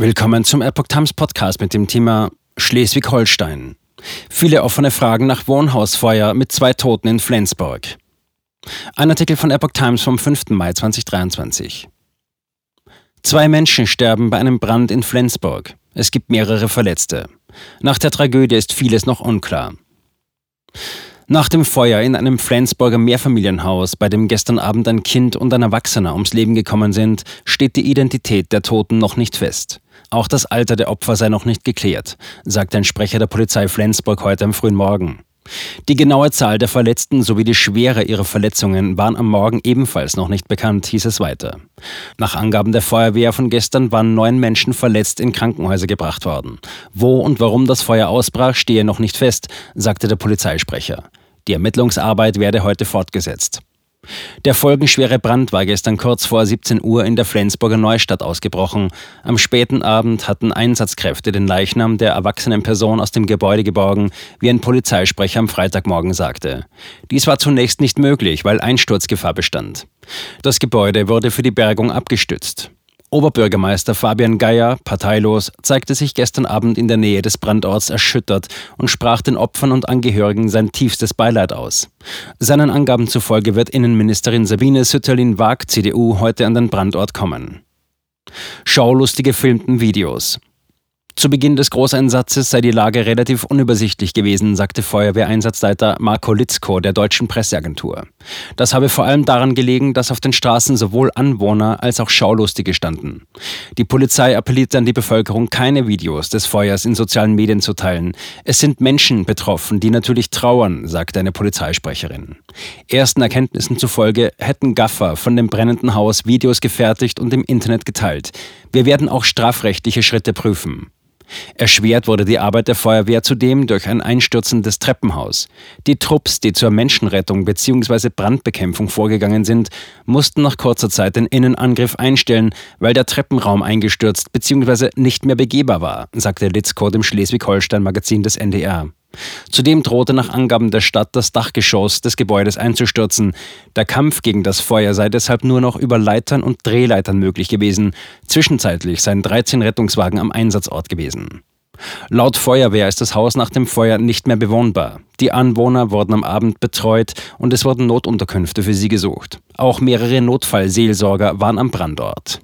Willkommen zum Epoch Times Podcast mit dem Thema Schleswig-Holstein. Viele offene Fragen nach Wohnhausfeuer mit zwei Toten in Flensburg. Ein Artikel von Epoch Times vom 5. Mai 2023. Zwei Menschen sterben bei einem Brand in Flensburg. Es gibt mehrere Verletzte. Nach der Tragödie ist vieles noch unklar. Nach dem Feuer in einem Flensburger Mehrfamilienhaus, bei dem gestern Abend ein Kind und ein Erwachsener ums Leben gekommen sind, steht die Identität der Toten noch nicht fest. Auch das Alter der Opfer sei noch nicht geklärt, sagt ein Sprecher der Polizei Flensburg heute am frühen Morgen. Die genaue Zahl der Verletzten sowie die Schwere ihrer Verletzungen waren am Morgen ebenfalls noch nicht bekannt, hieß es weiter. Nach Angaben der Feuerwehr von gestern waren neun Menschen verletzt in Krankenhäuser gebracht worden. Wo und warum das Feuer ausbrach, stehe noch nicht fest, sagte der Polizeisprecher. Die Ermittlungsarbeit werde heute fortgesetzt. Der folgenschwere Brand war gestern kurz vor 17 Uhr in der Flensburger Neustadt ausgebrochen. Am späten Abend hatten Einsatzkräfte den Leichnam der erwachsenen Person aus dem Gebäude geborgen, wie ein Polizeisprecher am Freitagmorgen sagte. Dies war zunächst nicht möglich, weil Einsturzgefahr bestand. Das Gebäude wurde für die Bergung abgestützt. Oberbürgermeister Fabian Geier, parteilos, zeigte sich gestern Abend in der Nähe des Brandorts erschüttert und sprach den Opfern und Angehörigen sein tiefstes Beileid aus. Seinen Angaben zufolge wird Innenministerin Sabine Sütterlin-Waag, CDU, heute an den Brandort kommen. Schaulustige filmten Videos. Zu Beginn des Großeinsatzes sei die Lage relativ unübersichtlich gewesen, sagte Feuerwehreinsatzleiter Marco Litzko der deutschen Presseagentur. Das habe vor allem daran gelegen, dass auf den Straßen sowohl Anwohner als auch Schaulustige standen. Die Polizei appelliert an die Bevölkerung, keine Videos des Feuers in sozialen Medien zu teilen. Es sind Menschen betroffen, die natürlich trauern, sagte eine Polizeisprecherin. Ersten Erkenntnissen zufolge hätten Gaffer von dem brennenden Haus Videos gefertigt und im Internet geteilt. Wir werden auch strafrechtliche Schritte prüfen. Erschwert wurde die Arbeit der Feuerwehr zudem durch ein einstürzendes Treppenhaus. Die Trupps, die zur Menschenrettung bzw. Brandbekämpfung vorgegangen sind, mussten nach kurzer Zeit den Innenangriff einstellen, weil der Treppenraum eingestürzt bzw. nicht mehr begehbar war, sagte Litzko dem Schleswig-Holstein-Magazin des NDR. Zudem drohte nach Angaben der Stadt das Dachgeschoss des Gebäudes einzustürzen. Der Kampf gegen das Feuer sei deshalb nur noch über Leitern und Drehleitern möglich gewesen. Zwischenzeitlich seien 13 Rettungswagen am Einsatzort gewesen. Laut Feuerwehr ist das Haus nach dem Feuer nicht mehr bewohnbar. Die Anwohner wurden am Abend betreut und es wurden Notunterkünfte für sie gesucht. Auch mehrere Notfallseelsorger waren am Brandort.